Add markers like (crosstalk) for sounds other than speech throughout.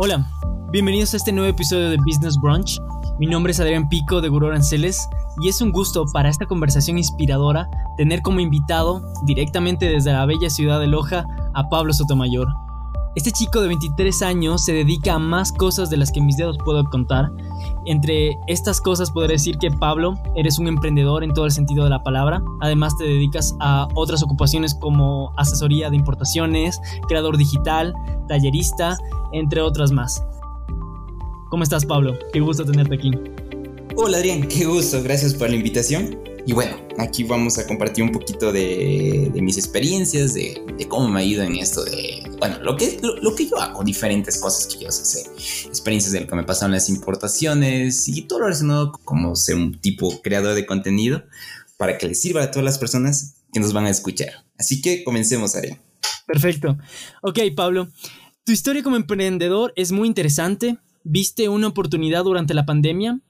Hola, bienvenidos a este nuevo episodio de Business Brunch. Mi nombre es Adrián Pico de Gurú y es un gusto para esta conversación inspiradora tener como invitado directamente desde la bella ciudad de Loja a Pablo Sotomayor. Este chico de 23 años se dedica a más cosas de las que mis dedos puedo contar. Entre estas cosas podré decir que Pablo, eres un emprendedor en todo el sentido de la palabra. Además te dedicas a otras ocupaciones como asesoría de importaciones, creador digital, tallerista, entre otras más. ¿Cómo estás Pablo? Qué gusto tenerte aquí. Hola Adrián, qué gusto, gracias por la invitación. Y bueno, aquí vamos a compartir un poquito de, mis experiencias, de, cómo me ha ido en esto de, bueno, lo que, lo, que yo hago, diferentes cosas que yo sé, experiencias de lo que me pasaron las importaciones y todo lo relacionado como ser un tipo creador de contenido para que les sirva a todas las personas que nos van a escuchar. Así que comencemos, Adrián. Perfecto. Ok, Pablo, tu historia como emprendedor es muy interesante. Viste una oportunidad durante la pandemia,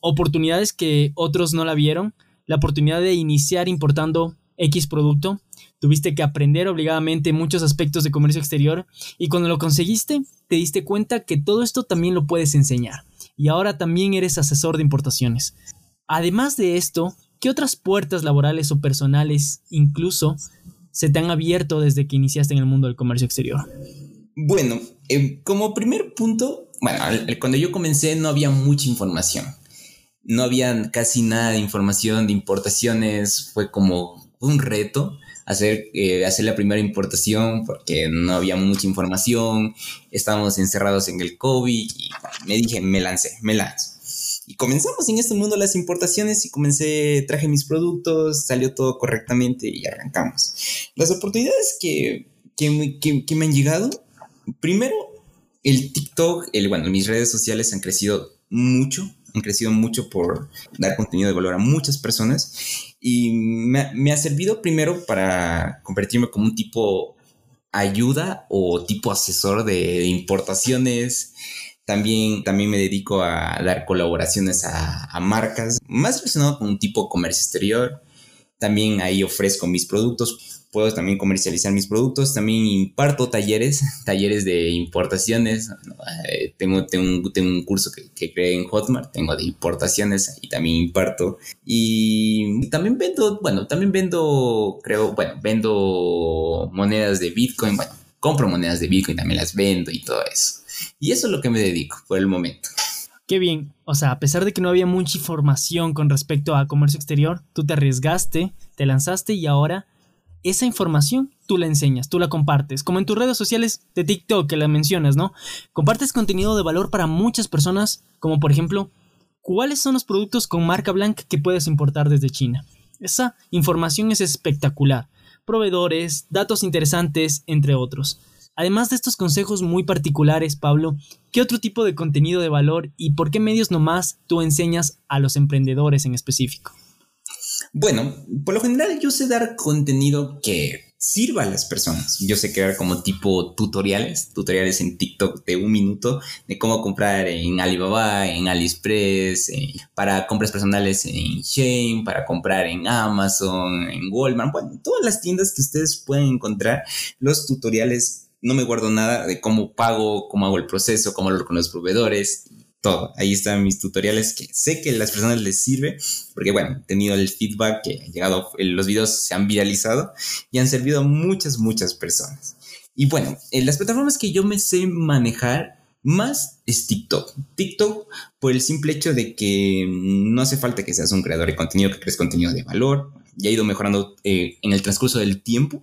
oportunidades que otros no la vieron la oportunidad de iniciar importando X producto, tuviste que aprender obligadamente muchos aspectos de comercio exterior y cuando lo conseguiste te diste cuenta que todo esto también lo puedes enseñar y ahora también eres asesor de importaciones. Además de esto, ¿qué otras puertas laborales o personales incluso se te han abierto desde que iniciaste en el mundo del comercio exterior? Bueno, eh, como primer punto, bueno, cuando yo comencé no había mucha información no había casi nada de información de importaciones, fue como un reto hacer, eh, hacer la primera importación porque no había mucha información, estábamos encerrados en el COVID y me dije, me lancé, me lanzo. Y comenzamos en este mundo las importaciones y comencé, traje mis productos, salió todo correctamente y arrancamos. Las oportunidades que, que, que, que me han llegado, primero, el TikTok, el, bueno, mis redes sociales han crecido mucho, han crecido mucho por dar contenido de valor a muchas personas y me, ha servido primero para convertirme como un tipo ayuda o tipo asesor de importaciones. También, también me dedico a dar colaboraciones a, marcas, más relacionado con un tipo comercio exterior. También ahí ofrezco mis productos puedo también comercializar mis productos, también imparto talleres, (laughs) talleres de importaciones, eh, tengo, tengo, tengo, un, curso que, que, creé en Hotmart, tengo de importaciones y también imparto y también vendo, bueno, también vendo, creo, bueno, vendo monedas de Bitcoin, bueno, compro monedas de Bitcoin, también las vendo y todo eso. Y eso es lo que me dedico por el momento. Qué bien, o sea, a pesar de que no había mucha información con respecto a comercio exterior, tú te arriesgaste, te lanzaste y ahora esa información tú la enseñas, tú la compartes, como en tus redes sociales de TikTok que la mencionas, ¿no? Compartes contenido de valor para muchas personas, como por ejemplo, ¿cuáles son los productos con marca blanca que puedes importar desde China? Esa información es espectacular. Proveedores, datos interesantes, entre otros. Además de estos consejos muy particulares, Pablo, ¿qué otro tipo de contenido de valor y por qué medios nomás tú enseñas a los emprendedores en específico? Bueno, por lo general yo sé dar contenido que sirva a las personas. Yo sé crear como tipo tutoriales, tutoriales en TikTok de un minuto de cómo comprar en Alibaba, en AliExpress, eh, para compras personales en Shane, para comprar en Amazon, en Walmart, bueno, todas las tiendas que ustedes pueden encontrar, los tutoriales. No me guardo nada de cómo pago, cómo hago el proceso, cómo hablo con los proveedores todo. Ahí están mis tutoriales que sé que a las personas les sirve, porque bueno, he tenido el feedback que ha llegado, los videos se han viralizado y han servido a muchas, muchas personas. Y bueno, en las plataformas que yo me sé manejar más es TikTok. TikTok por el simple hecho de que no hace falta que seas un creador de contenido, que crees contenido de valor. Ya ha ido mejorando eh, en el transcurso del tiempo,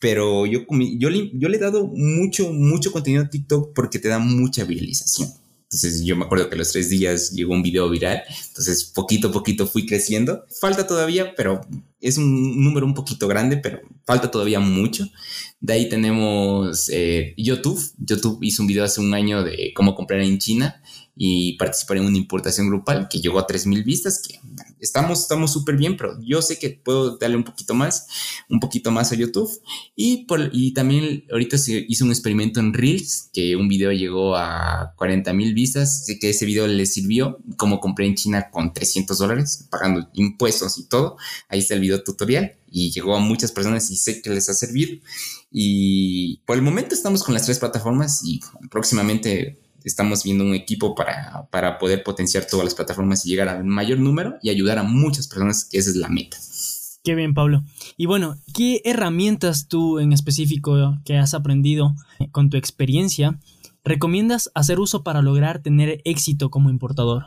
pero yo, yo, yo le he dado mucho, mucho contenido a TikTok porque te da mucha viralización. Entonces yo me acuerdo que a los tres días llegó un video viral. Entonces poquito a poquito fui creciendo. Falta todavía, pero es un número un poquito grande, pero falta todavía mucho. De ahí tenemos eh, YouTube. YouTube hizo un video hace un año de cómo comprar en China y participar en una importación grupal que llegó a 3.000 vistas, que estamos estamos súper bien, pero yo sé que puedo darle un poquito más, un poquito más a YouTube. Y, por, y también ahorita se hizo un experimento en Reels, que un video llegó a 40.000 vistas, que ese video le sirvió, como compré en China con 300 dólares, pagando impuestos y todo. Ahí está el video tutorial y llegó a muchas personas y sé que les ha servido. Y por el momento estamos con las tres plataformas y próximamente estamos viendo un equipo para, para poder potenciar todas las plataformas y llegar al mayor número y ayudar a muchas personas, que esa es la meta. Qué bien, Pablo. Y bueno, ¿qué herramientas tú en específico que has aprendido con tu experiencia recomiendas hacer uso para lograr tener éxito como importador?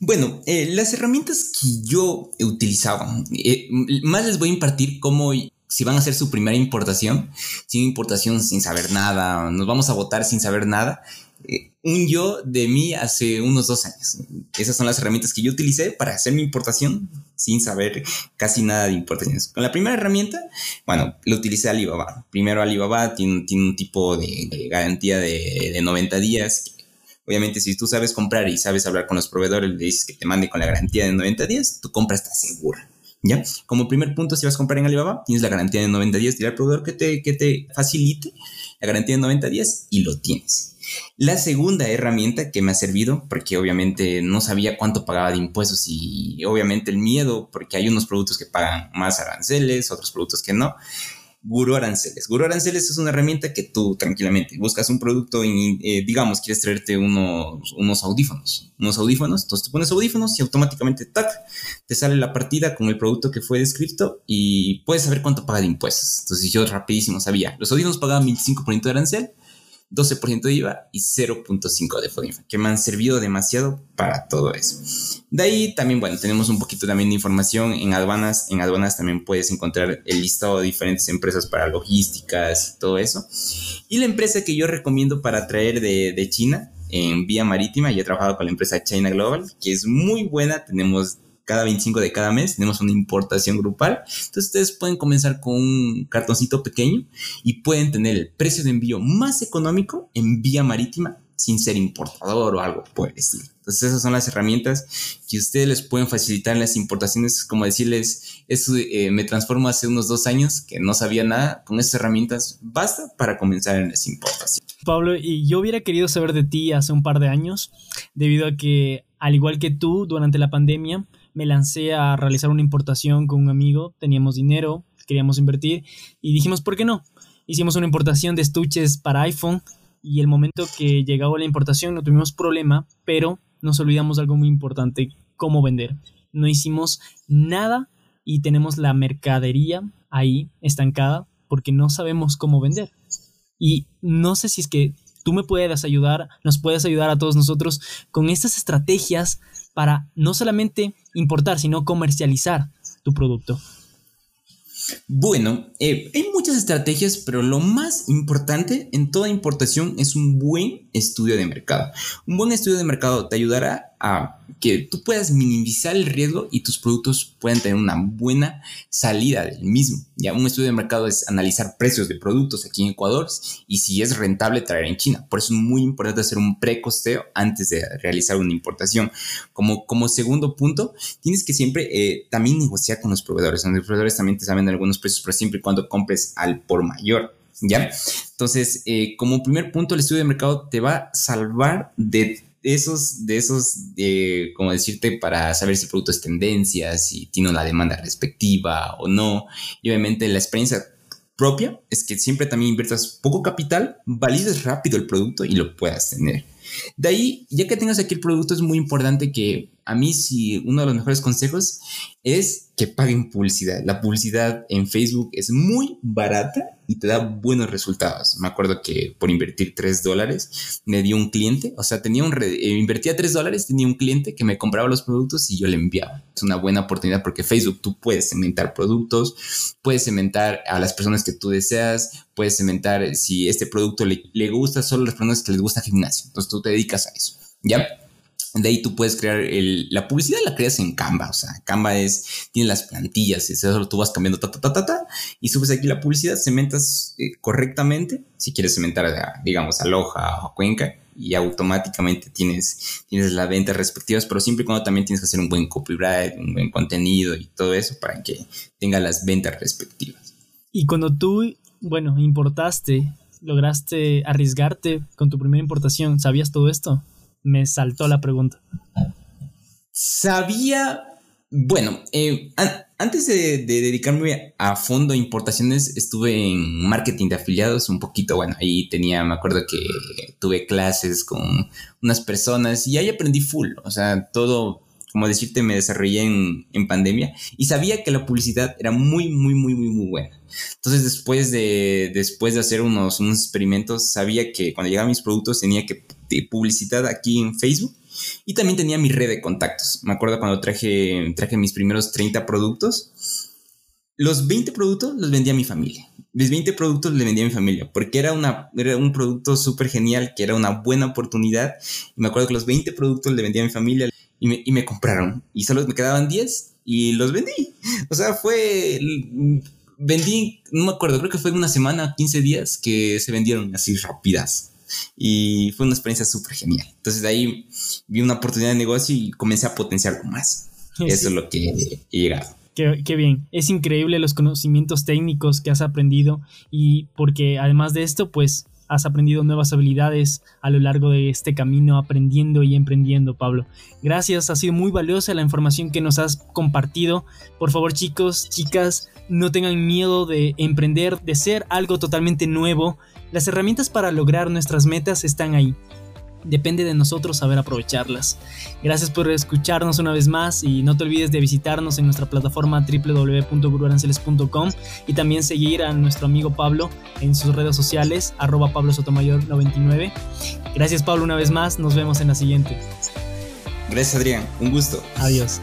Bueno, eh, las herramientas que yo he utilizado, eh, más les voy a impartir cómo si van a hacer su primera importación, sin importación, sin saber nada, nos vamos a votar sin saber nada. Eh, un yo de mí hace unos dos años. Esas son las herramientas que yo utilicé para hacer mi importación sin saber casi nada de importaciones. Con la primera herramienta, bueno, lo utilicé Alibaba. Primero Alibaba tiene, un tipo de, garantía de, de 90 días. Obviamente, si tú sabes comprar y sabes hablar con los proveedores, le dices que te mande con la garantía de 90 días, tu compra está segura. ¿Ya? Como primer punto, si vas a comprar en Alibaba, tienes la garantía de 90 días, tira al proveedor que te, que te facilite la garantía de 90 días y lo tienes. La segunda herramienta que me ha servido, porque obviamente no sabía cuánto pagaba de impuestos y obviamente el miedo, porque hay unos productos que pagan más aranceles, otros productos que no, Guru Aranceles. Guru Aranceles es una herramienta que tú tranquilamente buscas un producto y, eh, digamos, quieres traerte unos, unos audífonos. Unos audífonos, entonces tú pones audífonos y automáticamente, tac, te sale la partida con el producto que fue descrito y puedes saber cuánto paga de impuestos. Entonces yo rapidísimo sabía, los audífonos pagaban 25% de arancel 12% de IVA y 0.5 de FODINFA, que me han servido demasiado para todo eso. De ahí también, bueno, tenemos un poquito también de información en aduanas. En aduanas también puedes encontrar el listado de diferentes empresas para logísticas y todo eso. Y la empresa que yo recomiendo para traer de, de China en vía marítima, ya he trabajado con la empresa China Global, que es muy buena. Tenemos cada 25 de cada mes tenemos una importación grupal. Entonces ustedes pueden comenzar con un cartoncito pequeño y pueden tener el precio de envío más económico en vía marítima sin ser importador o algo por el. Entonces esas son las herramientas que ustedes les pueden facilitar en las importaciones. Como decirles, eso eh, me transformo hace unos dos años que no sabía nada. Con esas herramientas basta para comenzar en las importaciones. Pablo, y yo hubiera querido saber de ti hace un par de años, debido a que, al igual que tú, durante la pandemia, me lancé a realizar una importación con un amigo, teníamos dinero, queríamos invertir y dijimos, ¿por qué no? Hicimos una importación de estuches para iPhone y el momento que llegó la importación no tuvimos problema, pero nos olvidamos de algo muy importante, cómo vender. No hicimos nada y tenemos la mercadería ahí estancada porque no sabemos cómo vender. Y no sé si es que tú me puedas ayudar, nos puedes ayudar a todos nosotros con estas estrategias para no solamente importar, sino comercializar tu producto? Bueno, eh, hay muchas estrategias, pero lo más importante en toda importación es un buen estudio de mercado. Un buen estudio de mercado te ayudará a que tú puedas minimizar el riesgo y tus productos puedan tener una buena salida del mismo. Ya un estudio de mercado es analizar precios de productos aquí en Ecuador y si es rentable traer en China. Por eso es muy importante hacer un precosteo antes de realizar una importación. Como, como segundo punto, tienes que siempre eh, también negociar con los proveedores. Los proveedores también te saben algunos precios, pero siempre y cuando compres al por mayor. ¿Ya? Entonces, eh, como primer punto, el estudio de mercado te va a salvar de esos, de esos, de, como decirte, para saber si el producto es tendencia, si tiene una demanda respectiva o no. Y obviamente la experiencia propia es que siempre también inviertas poco capital, valides rápido el producto y lo puedas tener. De ahí, ya que tengas aquí el producto, es muy importante que a mí si uno de los mejores consejos es que paguen publicidad. La publicidad en Facebook es muy barata y te da buenos resultados. Me acuerdo que por invertir 3 dólares me dio un cliente, o sea, tenía un eh, invertía 3 dólares, tenía un cliente que me compraba los productos y yo le enviaba. Es una buena oportunidad porque Facebook tú puedes cementar productos, puedes cementar a las personas que tú deseas, puedes cementar si este producto le, gusta solo a las personas que les gusta gimnasio. Entonces tú te dedicas a eso. ¿Ya? De ahí tú puedes crear el, la publicidad, la creas en Canva. O sea, Canva es, tiene las plantillas, y eso tú vas cambiando ta, ta, ta, ta, ta, y subes aquí la publicidad, cementas eh, correctamente. Si quieres cementar, a, digamos, a Loja o Cuenca, y automáticamente tienes, tienes las ventas respectivas, pero siempre y cuando también tienes que hacer un buen copyright, un buen contenido y todo eso para que tenga las ventas respectivas. Y cuando tú, bueno, importaste, lograste arriesgarte con tu primera importación, ¿sabías todo esto? me saltó la pregunta. Sabía, bueno, eh, antes de, dedicarme a fondo a importaciones, estuve en marketing de afiliados un poquito. Bueno, ahí tenía, me acuerdo que tuve clases con unas personas y ahí aprendí full. O sea, todo, como decirte, me desarrollé en, en pandemia y sabía que la publicidad era muy, muy, muy, muy, muy buena. Entonces, después de, después de hacer unos, unos experimentos, sabía que cuando llegaban mis productos tenía que publicitar aquí en Facebook y también tenía mi red de contactos. Me acuerdo cuando traje, traje mis primeros 30 productos. Los 20 productos los vendía a mi familia. Mis 20 productos le vendía a mi familia porque era, una, era un producto súper genial, que era una buena oportunidad. Y me acuerdo que los 20 productos le vendía a mi familia y me, y me compraron. Y solo me quedaban 10 y los vendí. O sea, fue vendí, no me acuerdo, creo que fue una semana, 15 días que se vendieron así rápidas y fue una experiencia súper genial. Entonces de ahí vi una oportunidad de negocio y comencé a potenciarlo más. Eso es lo que he llegado. Qué, qué, bien, es increíble los conocimientos técnicos que has aprendido y porque además de esto, pues has aprendido nuevas habilidades a lo largo de este camino, aprendiendo y emprendiendo, Pablo. Gracias, ha sido muy valiosa la información que nos has compartido. Por favor, chicos, chicas, no tengan miedo de emprender, de ser algo totalmente nuevo. Las herramientas para lograr nuestras metas están ahí. Depende de nosotros saber aprovecharlas. Gracias por escucharnos una vez más y no te olvides de visitarnos en nuestra plataforma www.guruaranceles.com y también seguir a nuestro amigo Pablo en sus redes sociales, arroba Pablo Sotomayor 99. Gracias Pablo una vez más, nos vemos en la siguiente. Gracias Adrián, un gusto. Adiós.